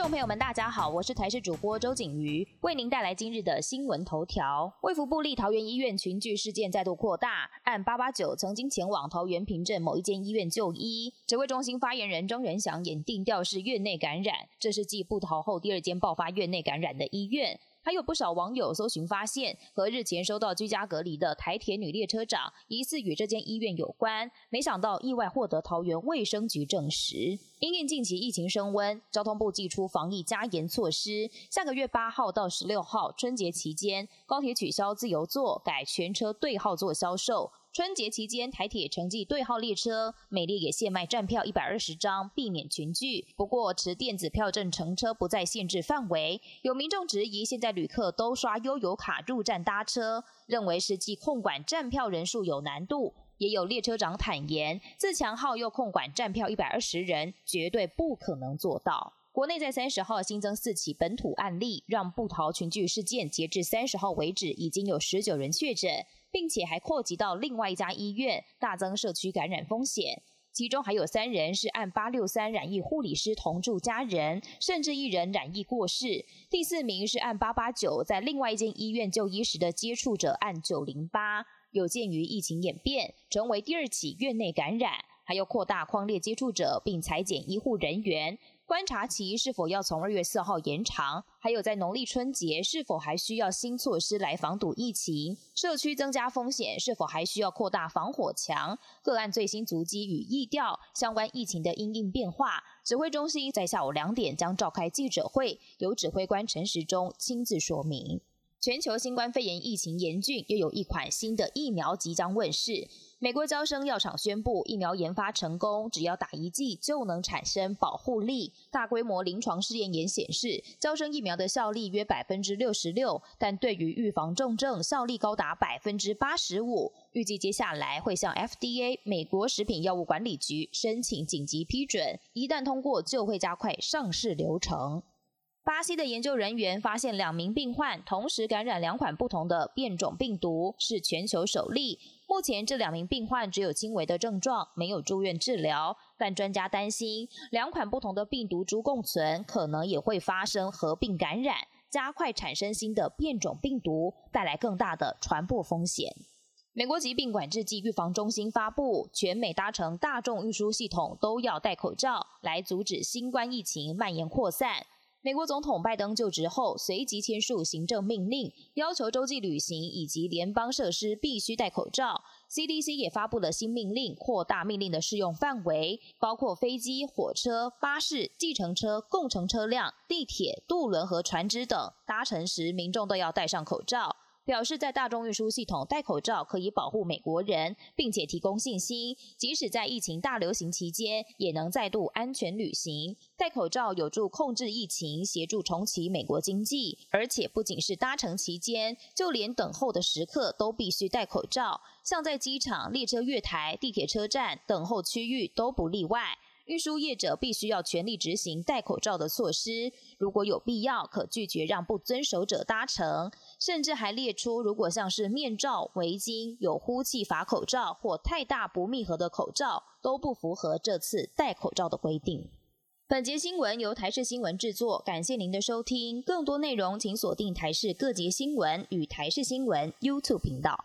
众朋友们，大家好，我是台视主播周景瑜，为您带来今日的新闻头条。卫福部立桃园医院群聚事件再度扩大，案八八九曾经前往桃园平镇某一间医院就医，指挥中心发言人张仁祥也定调是院内感染，这是继布桃后第二间爆发院内感染的医院。还有不少网友搜寻发现，和日前收到居家隔离的台铁女列车长疑似与这间医院有关，没想到意外获得桃园卫生局证实。因应近期疫情升温，交通部寄出防疫加严措施，下个月八号到十六号春节期间，高铁取消自由座，改全车对号座销售。春节期间，台铁城际对号列车每列也限卖站票一百二十张，避免群聚。不过，持电子票证乘车不在限制范围。有民众质疑，现在旅客都刷悠游卡入站搭车，认为实际控管站票人数有难度。也有列车长坦言，自强号又控管站票一百二十人，绝对不可能做到。国内在三十号新增四起本土案例，让不逃群聚事件截至三十号为止，已经有十九人确诊。并且还扩及到另外一家医院，大增社区感染风险。其中还有三人是按八六三染疫护理师同住家人，甚至一人染疫过世。第四名是按八八九在另外一间医院就医时的接触者，按九零八。有鉴于疫情演变，成为第二起院内感染，还要扩大框列接触者，并裁减医护人员。观察其是否要从二月四号延长？还有在农历春节是否还需要新措施来防堵疫情？社区增加风险是否还需要扩大防火墙？个案最新足迹与疫调相关疫情的因应变化，指挥中心在下午两点将召开记者会，由指挥官陈时中亲自说明。全球新冠肺炎疫情严峻，又有一款新的疫苗即将问世。美国交生药厂宣布，疫苗研发成功，只要打一剂就能产生保护力。大规模临床试验也显示，交生疫苗的效力约百分之六十六，但对于预防重症效力高达百分之八十五。预计接下来会向 FDA 美国食品药物管理局申请紧急批准，一旦通过，就会加快上市流程。巴西的研究人员发现，两名病患同时感染两款不同的变种病毒，是全球首例。目前这两名病患只有轻微的症状，没有住院治疗。但专家担心，两款不同的病毒株共存，可能也会发生合并感染，加快产生新的变种病毒，带来更大的传播风险。美国疾病管制及预防中心发布，全美搭乘大众运输系统都要戴口罩，来阻止新冠疫情蔓延扩散。美国总统拜登就职后，随即签署行政命令，要求洲际旅行以及联邦设施必须戴口罩。CDC 也发布了新命令，扩大命令的适用范围，包括飞机、火车、巴士、计程车、共乘车辆、地铁、渡轮和船只等，搭乘时民众都要戴上口罩。表示在大众运输系统戴口罩可以保护美国人，并且提供信心，即使在疫情大流行期间也能再度安全旅行。戴口罩有助控制疫情，协助重启美国经济。而且不仅是搭乘期间，就连等候的时刻都必须戴口罩，像在机场、列车月台、地铁车站等候区域都不例外。运输业者必须要全力执行戴口罩的措施，如果有必要，可拒绝让不遵守者搭乘。甚至还列出，如果像是面罩、围巾、有呼气法口罩或太大不密合的口罩，都不符合这次戴口罩的规定。本节新闻由台视新闻制作，感谢您的收听。更多内容请锁定台视各节新闻与台视新闻 YouTube 频道。